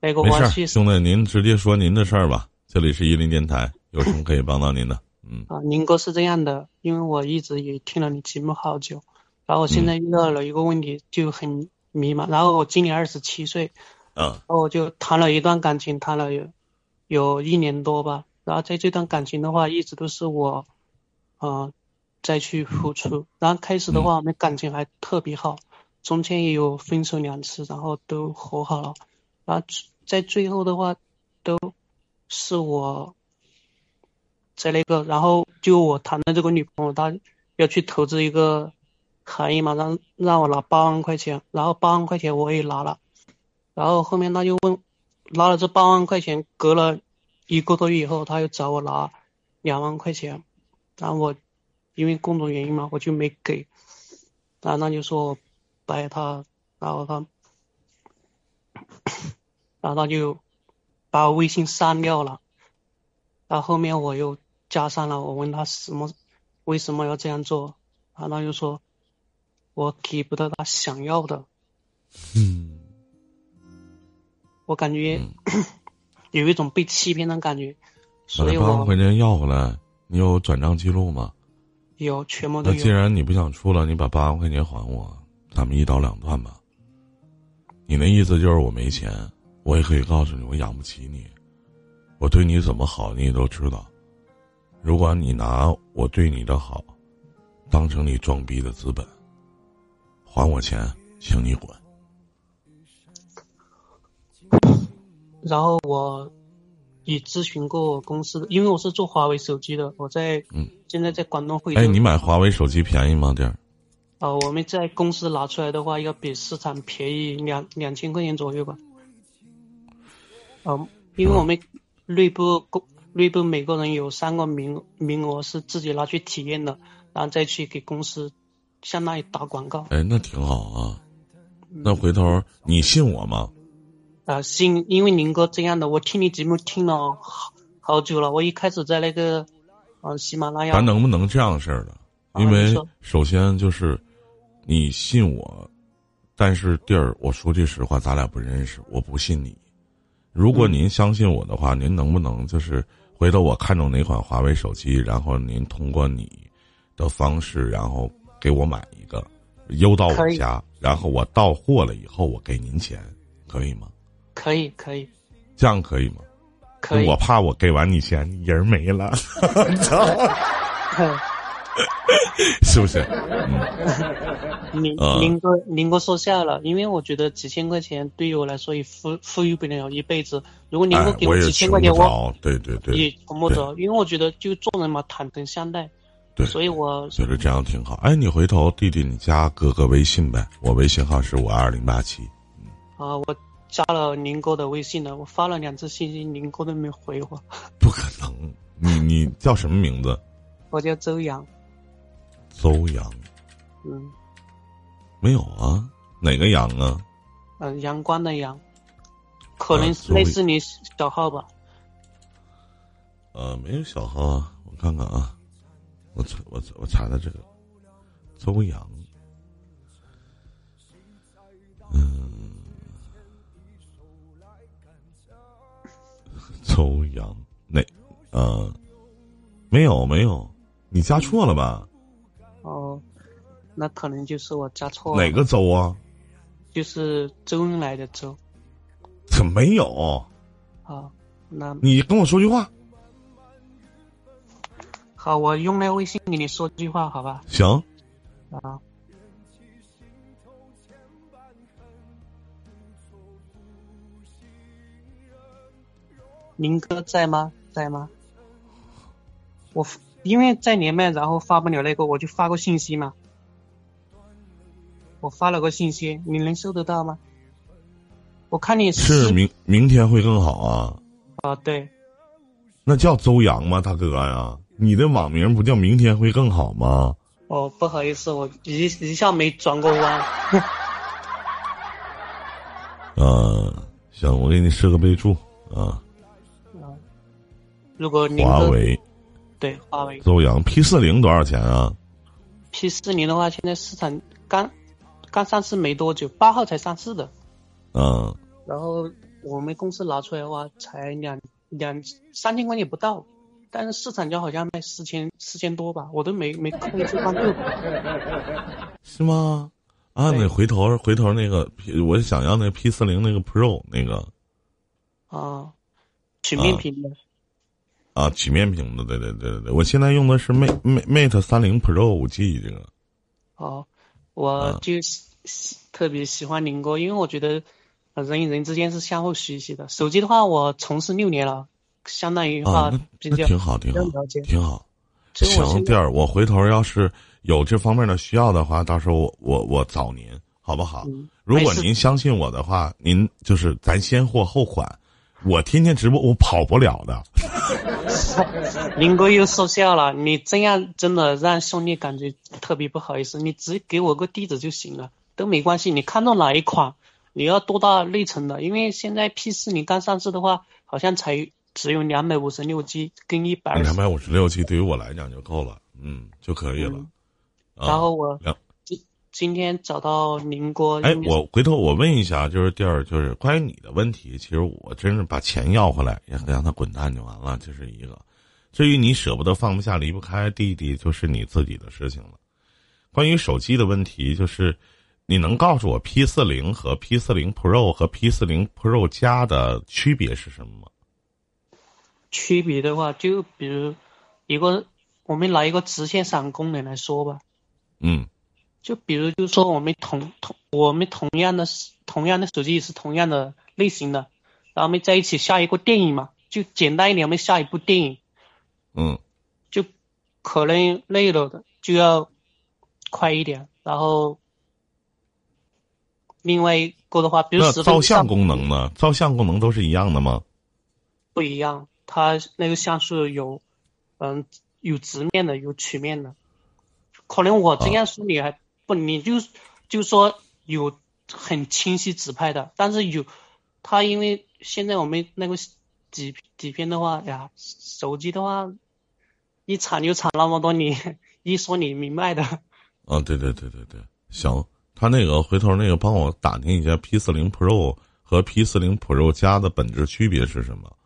那个没事儿，我去兄弟，您直接说您的事儿吧。这里是伊林电台，有什么可以帮到您的？嗯啊，宁哥是这样的，因为我一直也听了你节目好久，然后我现在遇到了一个问题，就很迷茫。然后我今年二十七岁，啊然后我就谈了一段感情，谈了有有一年多吧。然后在这段感情的话，一直都是我，呃，再去付出。然后开始的话，我们感情还特别好，中间也有分手两次，然后都和好了。然后在最后的话，都是我在那个，然后就我谈的这个女朋友，她要去投资一个行业嘛，让让我拿八万块钱，然后八万块钱我也拿了。然后后面他就问，拿了这八万块钱，隔了一个多月以后，他又找我拿两万块钱，然后我因为工作原因嘛，我就没给，然后他就说白他，然后他，然后他就把我微信删掉了，然后后面我又加上了，我问他什么为什么要这样做，然后他就说我给不到他想要的。嗯，我感觉、有一种被欺骗的感觉，把所以那八万我块钱要回来，你有转账记录吗？有全部都那既。然你不想出了，你把八万块钱还我，咱们一刀两断吧。你那意思就是我没钱，我也可以告诉你，我养不起你，我对你怎么好你也都知道。如果你拿我对你的好，当成你装逼的资本，还我钱，请你滚。然后我也咨询过我公司的，因为我是做华为手机的，我在嗯现在在广东惠州。哎，你买华为手机便宜吗？这儿？啊、我们在公司拿出来的话，要比市场便宜两两千块钱左右吧。嗯、因为我们内部公内部每个人有三个名名额是自己拿去体验的，然后再去给公司相当于打广告。哎，那挺好啊。那回头你信我吗？啊，信，因为林哥这样的，我听你节目听了好好久了。我一开始在那个，呃，喜马拉雅咱，能不能这样式儿的？啊因为首先就是你信我，但是弟儿，我说句实话，咱俩不认识，我不信你。如果您相信我的话，您能不能就是回头我看中哪款华为手机，然后您通过你的方式，然后给我买一个，邮到我家，然后我到货了以后，我给您钱，可以吗？可以，可以，这样可以吗？可以。我怕我给完你钱，你人没了，是不是？宁呃宁哥，林哥说笑了，因为我觉得几千块钱对于我来说也富富裕不了一辈子。如果宁哥哎，给我几千块钱，我着，对对对，也穷不着，因为我觉得就做人嘛，坦诚相待。对所以我觉得这样挺好。哎，你回头弟弟，你加哥哥微信呗，我微信号是五二零八七。啊，我加了林哥的微信了，我发了两次信息，林哥都没回我。不可能，你你叫什么名字？我叫周阳，邹阳？嗯没有啊，哪个阳啊？嗯、呃阳光的阳，可能啊是类似你小号吧。呃，没有小号啊，我看看啊，我查我我查查这个邹阳，嗯，邹阳哪？呃，没有没有，你加错了吧？哦，那可能就是我加错了。哪个州啊？就是周恩来的周怎么没有？啊。那你跟我说句话。好，我用那微信给你说句话，好吧？行，啊。宁哥在吗？在吗？我因为在连麦，然后发不了那个，我就发个信息嘛。我发了个信息，你能收得到吗？我看你是明明天会更好啊。啊，对，那叫周洋吗，大哥呀？你的网名不叫明天会更好吗？哦，不好意思，我一一下没转过弯。啊，行，我给你设个备注啊，如果您哥华为对华为邹阳 P 四零多少钱啊？P 四零的话，现在市场刚刚上市没多久，八号才上市的。嗯，然后我们公司拿出来的话，才两两三千块钱不到，但是市场价好像卖四千四千多吧，我都没没空去关注。是吗？啊，对那回头回头那个我想要那 P 四零那个 Pro 那个啊，曲面屏的。啊，曲面屏的，对对对对对，我现在用的是 Mate Mate 三零 Pro 五 G 这个。哦，我啊就特别喜欢宁哥，因为我觉得呃人与人之间是相互学习的。手机的话，我从事六年了，相当于话啊，那比较那挺好，挺好挺好。行，弟儿，我回头要是有这方面的需要的话，到时候我我我找您，好不好？嗯如果您相信我的话，您就是咱先货后款，我天天直播我跑不了的。宁哥又说笑了，你这样真的让兄弟感觉特别不好意思。你只给我个地址就行了，都没关系。你看中哪一款，你要多大内存的？因为现在 P 四你刚上市的话，好像才只有两百五十六 G 跟一百。两百五十六 G 对于我来讲就够了，嗯，就可以了。然后我两今今天找到宁哥，哎，我回头我问一下，就是第二，就是关于你的问题，其实我真是把钱要回来，也让他滚蛋就完了，这是一个。至于你舍不得、放不下、离不开弟弟，就是你自己的事情了。关于手机的问题，就是你能告诉我 P 四零和 P 四零 Pro 和 P 四零 Pro 加的区别是什么吗？区别的话，就比如一个我们拿一个直线闪功能来说吧，嗯就比如就是说我们同同我们同样的同样的手机也是同样的类型的，然后我们在一起下一个电影嘛，就简单一点，我们下一部电影嗯就可能累了的就要快一点，然后另外一个的话，比如那照相功能呢？照相功能都是一样的吗？不一样，它那个像素有，嗯，有直面的，有曲面的。可能我这样说你还不，你就就说有很清晰直拍的，但是有他因为现在我们那个底底片的话呀，手机的话一产就产那么多，年一说你明白的。啊，对对对对对，行，他那个回头那个帮我打听一下 P 四零 Pro 和 P 四零 Pro 加的本质区别是什么，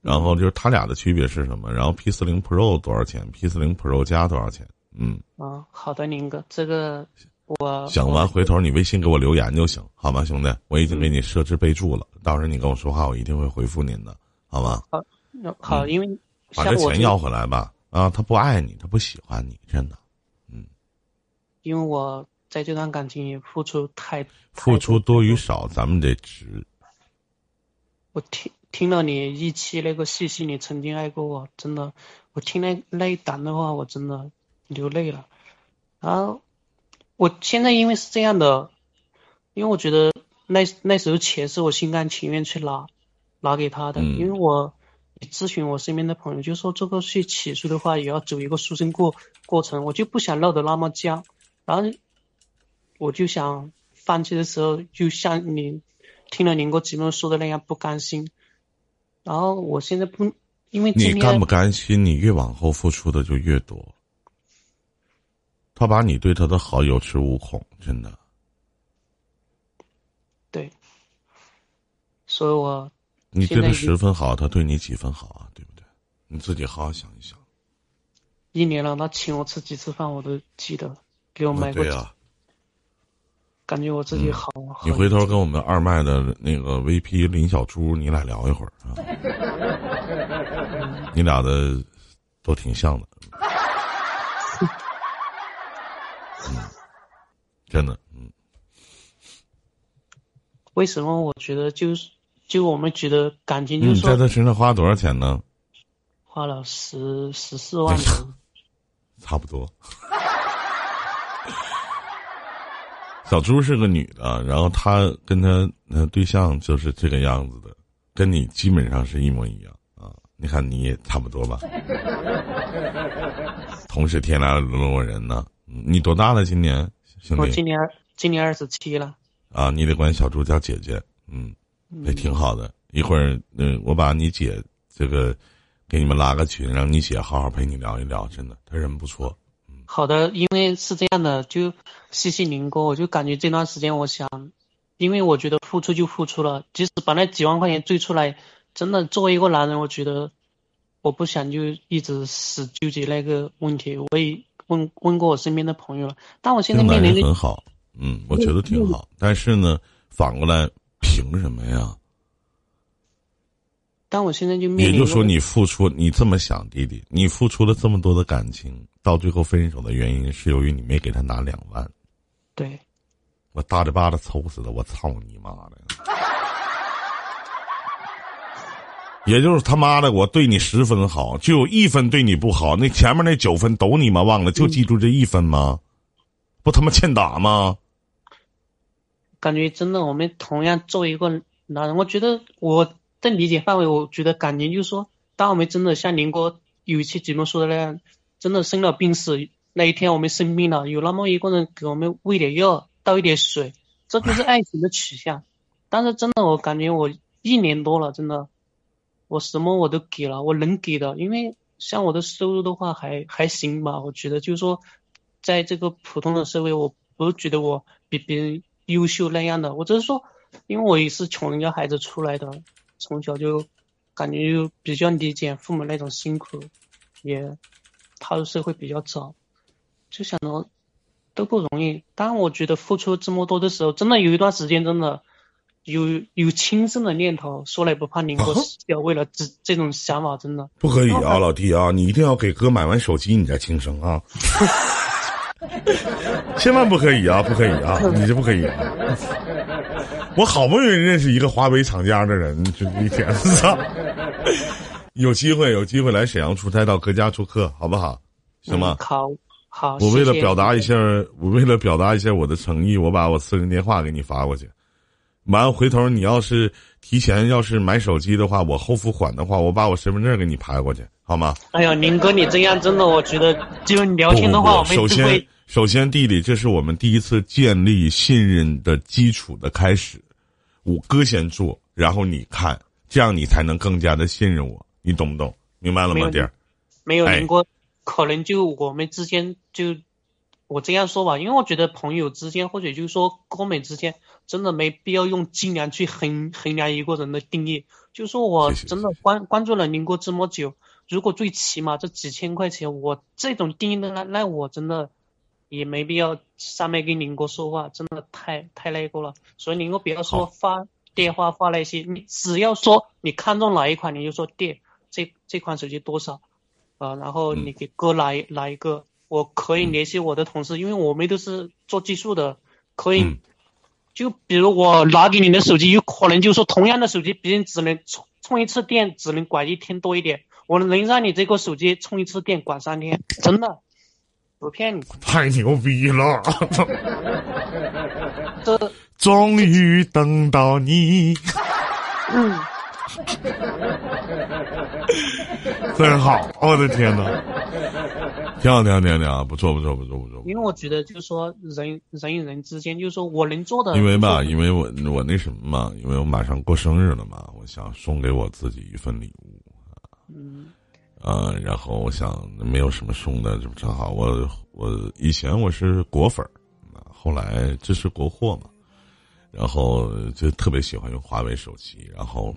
然后就是它俩的区别是什么，然后 P 四零 Pro 多少钱，P 四零 Pro 加多少钱？嗯，啊，好的，林哥，这个我想完回头你微信给我留言就行，好吗，兄弟？我已经给你设置备注了，到时候你跟我说话，我一定会回复您的，好吗？好好，因为嗯把这这钱要回来吧。啊，他不爱你，他不喜欢你，真的。嗯因为我在这段感情也付出太，付出多与少，咱们得值。我听听了你一期那个细细，你曾经爱过我，真的，我听那那一档的话，我真的流泪了。然后我现在因为是这样的，因为我觉得那那时候钱是我心甘情愿去拿拿给他的，嗯因为我咨询我身边的朋友，就说这个去起诉的话，也要走一个诉讼过过程，我就不想闹得那么僵，然后我就想放弃的时候，就像你听了宁哥节目说的那样不甘心，然后我现在不，因为你甘不甘心？你越往后付出的就越多。他把你对他的好有恃无恐，真的。对，所以我你对他十分好，他对你几分好啊？对不对？你自己好好想一想。一年了，他请我吃几次饭我都记得，给我啊买过对，啊、感觉我自己好。好你回头跟我们二麦的那个 VP 林小猪，你俩聊一会儿啊。你俩的都挺像的。嗯，真的，嗯，为什么我觉得就是就我们觉得感情就你是说在他身上花多少钱呢？花了十十四万多，差不多。小朱是个女的，然后她跟她那对象就是这个样子的，跟你基本上是一模一样啊。你看你也差不多吧？同是天涯沦落人呢。嗯你多大了？今年兄弟我今年今年二十七了，啊？你得管小猪叫姐姐，嗯，也挺好的。一会儿嗯，我把你姐这个给你们拉个群，让你姐好好陪你聊一聊。真的，她人不错。好的，因为是这样的，就谢谢宁哥，我就感觉这段时间我想因为我觉得付出就付出了，即使把那几万块钱追出来，真的作为一个男人，我觉得我不想就一直死纠结那个问题。我也问问过我身边的朋友了，但我现在面临很好，嗯，我觉得挺好。但是呢，反过来凭什么呀？但我现在就面临，也就是说，你付出，你这么想，弟弟，你付出了这么多的感情，到最后分手的原因是由于你没给他拿两万。对。我大嘴巴子抽死他！我操你妈的！也就是他妈的，我对你十分好，就有一分对你不好，那前面那九分都你妈忘了，就记住这一分吗？不他妈欠打吗？感觉真的，我们同样作为一个男人，我觉得我的理解范围，我觉得感情就是说，当我们真的像林哥有一期节目说的那样，真的生了病死那一天，我们生病了，有那么一个人给我们喂点药。倒一点水，这就是爱情的取向。但是真的，我感觉我一年多了，真的，我什么我都给了，我能给的。因为像我的收入的话，还还行吧。我觉得就是说，在这个普通的社会，我不觉得我比别人优秀那样的。我只是说，因为我也是穷人家孩子出来的，从小就感觉就比较理解父母那种辛苦，也踏入社会比较早，就想着。都不容易，当我觉得付出这么多的时候，真的有一段时间，真的有有轻生的念头。说来不怕宁哥死掉，为了这这种想法，真的不可以啊，老弟啊，你一定要给哥买完手机，你再轻生啊！千万不可以啊，不可以啊，你这不可以。我好不容易认识一个华为厂家的人，就一天 操！有机会有机会来沈阳出差，到哥家做客，好不好？行吗？好。好，我为了表达一下，我为了表达一下我的诚意，我把我私人电话给你发过去。完，回头你要是提前要是买手机的话，我后付款的话，我把我身份证给你拍过去，好吗？哎呀，林哥，你这样真的，我觉得就聊天的话，我们首先，首先，弟弟，这是我们第一次建立信任的基础的开始。我哥先做，然后你看，这样你才能更加的信任我，你懂不懂？明白了吗，弟儿？没有，林哥。可能就我们之间就我这样说吧，因为我觉得朋友之间或者就是说哥们之间，真的没必要用斤两去衡衡量一个人的定义。就说我真的关关注了宁哥这么久，如果最起码这几千块钱，我这种定义的那那我真的也没必要上面跟宁哥说话，真的太太那个了。所以宁哥不要说发电话发那些，你只要说你看中哪一款，你就说店，这这款手机多少。啊，然后你给哥来来一个，我可以联系我的同事，因为我们都是做技术的，可以，就比如我拿给你的手机，有可能就说同样的手机，别人只能充充一次电，只能管一天多一点，我能让你这个手机充一次电管三天，真的，不骗你。太牛逼了！这 终于等到你。嗯。真好，我的天哪！挺好，挺好，挺好，挺好，不错，不错，不错，不错。因为我觉得，就是说，人人与人之间，就是说我能做的。因为吧，因为我我那什么嘛，因为我马上过生日了嘛，我想送给我自己一份礼物。嗯。呃，然后我想没有什么送的，就正好我我以前我是果粉儿，后来支持国货嘛，然后就特别喜欢用华为手机，然后。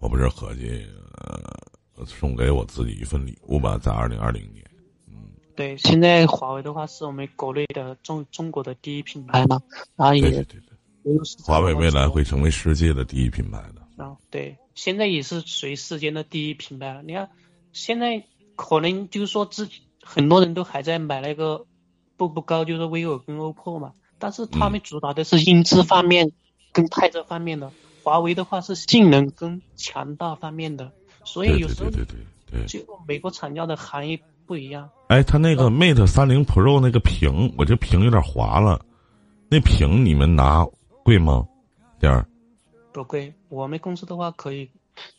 我不是合计，呃，送给我自己一份礼物吧，在二零二零年。嗯，对，现在华为的话是我们国内的中中国的第一品牌嘛，然后也对对对，华为未来会成为世界的第一品牌的。啊，对，现在也是属于世界的第一品牌了。你看，现在可能就是说，自己很多人都还在买那个步步高，就是 vivo 跟 oppo 嘛，但是他们主打的是音质方面跟拍照方面的。华为的话是性能跟强大方面的，所以有时候对对对对，就美国厂家的含义不一样。哎，他那个 Mate 三零 Pro 那个屏，我这屏有点滑了，那屏你们拿贵吗？点儿不贵，我们公司的话可以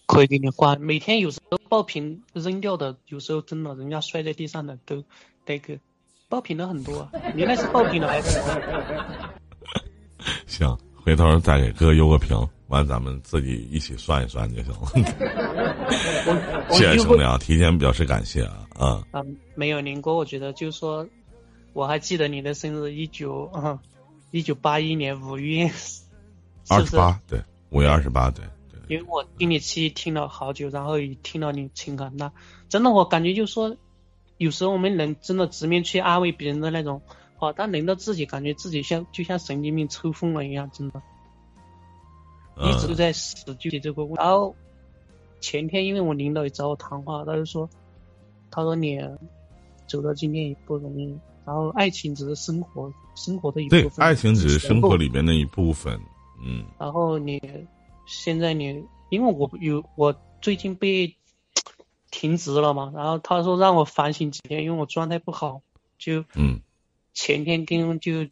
可以给你换，每天有时候爆屏扔掉的，有时候真的人家摔在地上的都那个爆屏的很多，你那是爆屏的还是？行，回头再给哥邮个屏。完，咱们自己一起算一算就行了。谢谢兄弟啊，提前表示感谢啊啊！啊，没有林哥，我觉得就是说，我还记得你的生日一九啊，一九八一年五月二十八，对，五月二十八，对对。因为我听你期听了好久，然后也听到你情感，那真的我感觉就是说，有时候我们人真的直面去安慰别人的那种话，但轮到自己，感觉自己像就像神经病抽风了一样，真的。一直都在死纠结这个问题。然后前天因为我领导也找我谈话，他就说，他说你走到今天也不容易，然后爱情只是生活生活的一部分。对，爱情只是生活里面的一部分。嗯。然后你现在你因为我有我最近被停职了嘛，然后他说让我反省几天，因为我状态不好，就嗯，前天跟就。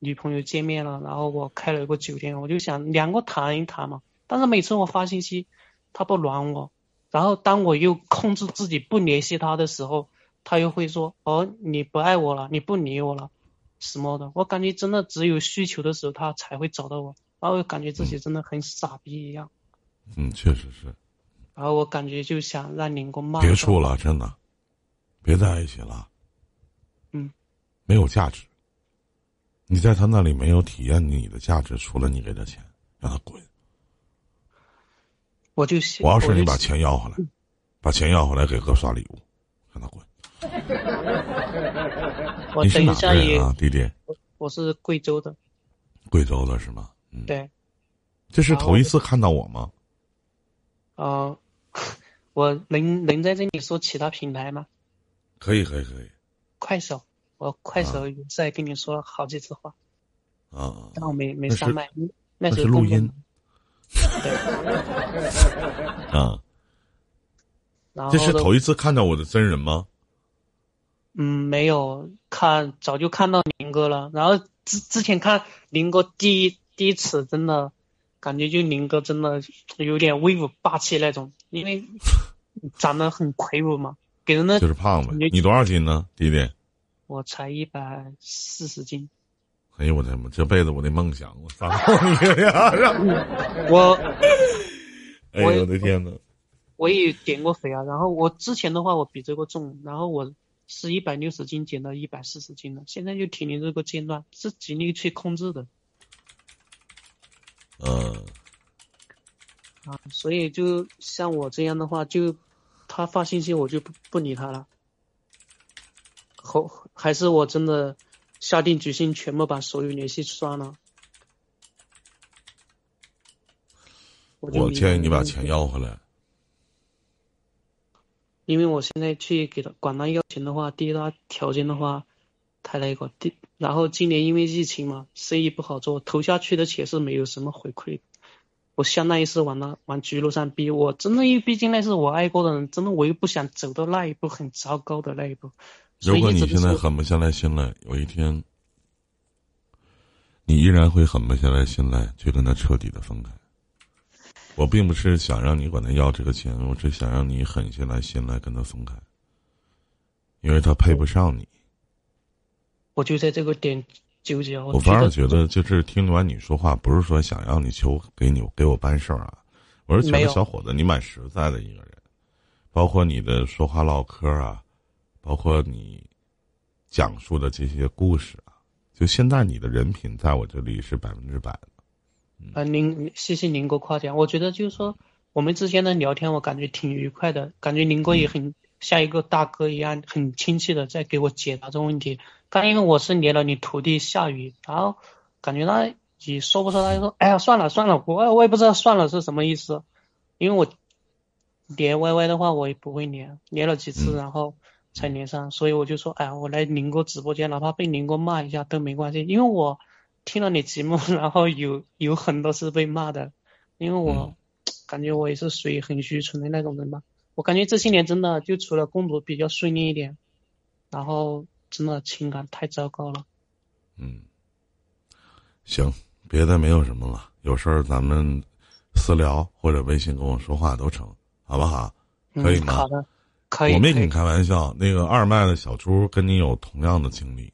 女朋友见面了，然后我开了一个酒店，我就想两个谈一谈嘛。但是每次我发信息，他不暖我，然后当我又控制自己不联系他的时候，他又会说：“哦，你不爱我了，你不理我了，什么的。”我感觉真的只有需求的时候他才会找到我，然后感觉自己真的很傻逼一样。嗯，确实是。然后我感觉就想让林哥骂。别处了，真的，别在一起了。嗯。没有价值。你在他那里没有体验你的价值，除了你给他钱，让他滚。我就我要是你把钱要回来，把钱要回来给哥刷礼物，让他滚。我是哪个人啊，弟弟？我是贵州的。贵州的是吗？嗯。对。这是头一次看到我吗？啊，我能能在这里说其他品牌吗？可以，可以，可以。快手。我快手在跟你说了好几次话，啊，但我没没上麦，那是录音。对，啊，这是头一次看到我的真人吗？嗯，没有看，早就看到林哥了。然后之之前看林哥第一第一次，真的感觉就林哥真的有点威武霸气那种，因为长得很魁梧嘛，给人的就是胖呗。你多少斤呢，弟弟？我才一百四十斤，哎呦我的妈！这辈子我的梦想，我操你呀？我，哎呦我的天呐，我也减过肥啊，然后我之前的话我比这个重，然后我是一百六十斤减到一百四十斤了，现在就停留这个阶段，是尽力去控制的。嗯。啊，所以就像我这样的话，就他发信息我就不不理他了。后还是我真的下定决心，全部把所有联系刷了。我建议你把钱要回来。因为我现在去给他管他要钱的话，第一他条件的话太那个，第然后今年因为疫情嘛，生意不好做，投下去的钱是没有什么回馈。我相当于是往那往绝路上逼，我真的因为毕竟那是我爱过的人，真的我又不想走到那一步很糟糕的那一步。如果你现在狠不下来心来，有一天，你依然会狠不下来心来去跟他彻底的分开。我并不是想让你管他要这个钱，我只想让你狠下来心来跟他分开，因为他配不上你。我就在这个点纠结。我反而觉得，就是听完你说话，不是说想让你求给你给我办事儿啊，我是觉得小伙子你蛮实在的一个人，包括你的说话唠嗑啊。包括你讲述的这些故事啊，就现在你的人品在我这里是百分之百的。啊，您谢谢您哥夸奖，我觉得就是说我们之间的聊天，我感觉挺愉快的，感觉林哥也很像一个大哥一样，很亲切的在给我解答这个问题。刚因为我是连了你徒弟夏雨，然后感觉他也说不出，他就说哎呀算了算了，我我也不知道算了是什么意思，因为我连 Y Y 的话我也不会连，连了几次然后。才连上，所以我就说，哎呀，我来宁哥直播间，哪怕被宁哥骂一下都没关系，因为我听了你节目，然后有有很多是被骂的，因为我感觉我也是属于很虚纯的那种人吧。我感觉这些年真的就除了工作比较顺利一点，然后真的情感太糟糕了。嗯，行，别的没有什么了，有事儿咱们私聊或者微信跟我说话都成，好不好？可以吗？好的。我没跟你开玩笑，那个二麦的小猪跟你有同样的经历，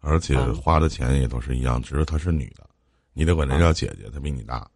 而且花的钱也都是一样，只是她是女的，你得管她叫姐姐，她比你大。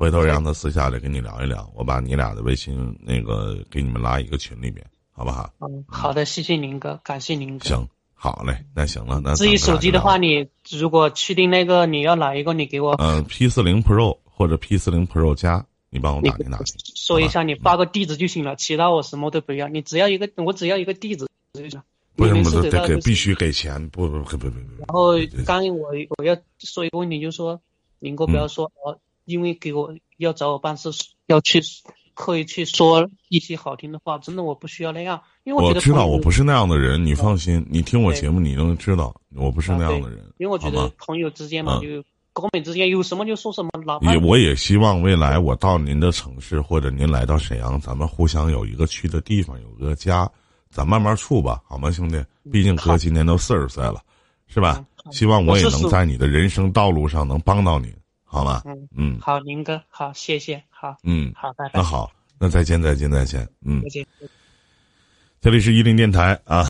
回头让她私下里跟你聊一聊，我把你俩的微信那个给你们拉一个群里面，好不好？嗯，好的，谢谢林哥，感谢林哥。行，好嘞，那行了，那至于咱们俩手机的话，你如果确定那个你要哪一个，你给我嗯 P 四零 Pro 或者 P 四零 Pro 加，你帮我打听打听。说一下，你发个地址就行了，其他我什么都不要，你只要一个，我只要一个地址就行了。不是不是得给必须给钱，不不不不不不。然后刚刚我我要说一个问题，就是说，您哥不嗯要说哦，因为给我要找我办事，要去刻意去说一些好听的话，真的我不需要那样，因为我知道我不是那样的人，你放心，你听我节目你能知道我不是那样的人，因为我觉？得朋友之间嘛，嗯就哥们之间有什么就说什么，哪怕也我也希望未来我到您的城市或者您来到沈阳，咱们互相有一个去的地方，有个家，咱慢慢处吧，好吗，兄弟？毕竟哥今年都四十岁了，是吧希望我也能在你的人生道路上能帮到你，好吗？嗯嗯好，林哥好，谢谢，好嗯，好，拜拜那，好，那再见再见再见，嗯再，见。这里是伊林电台啊。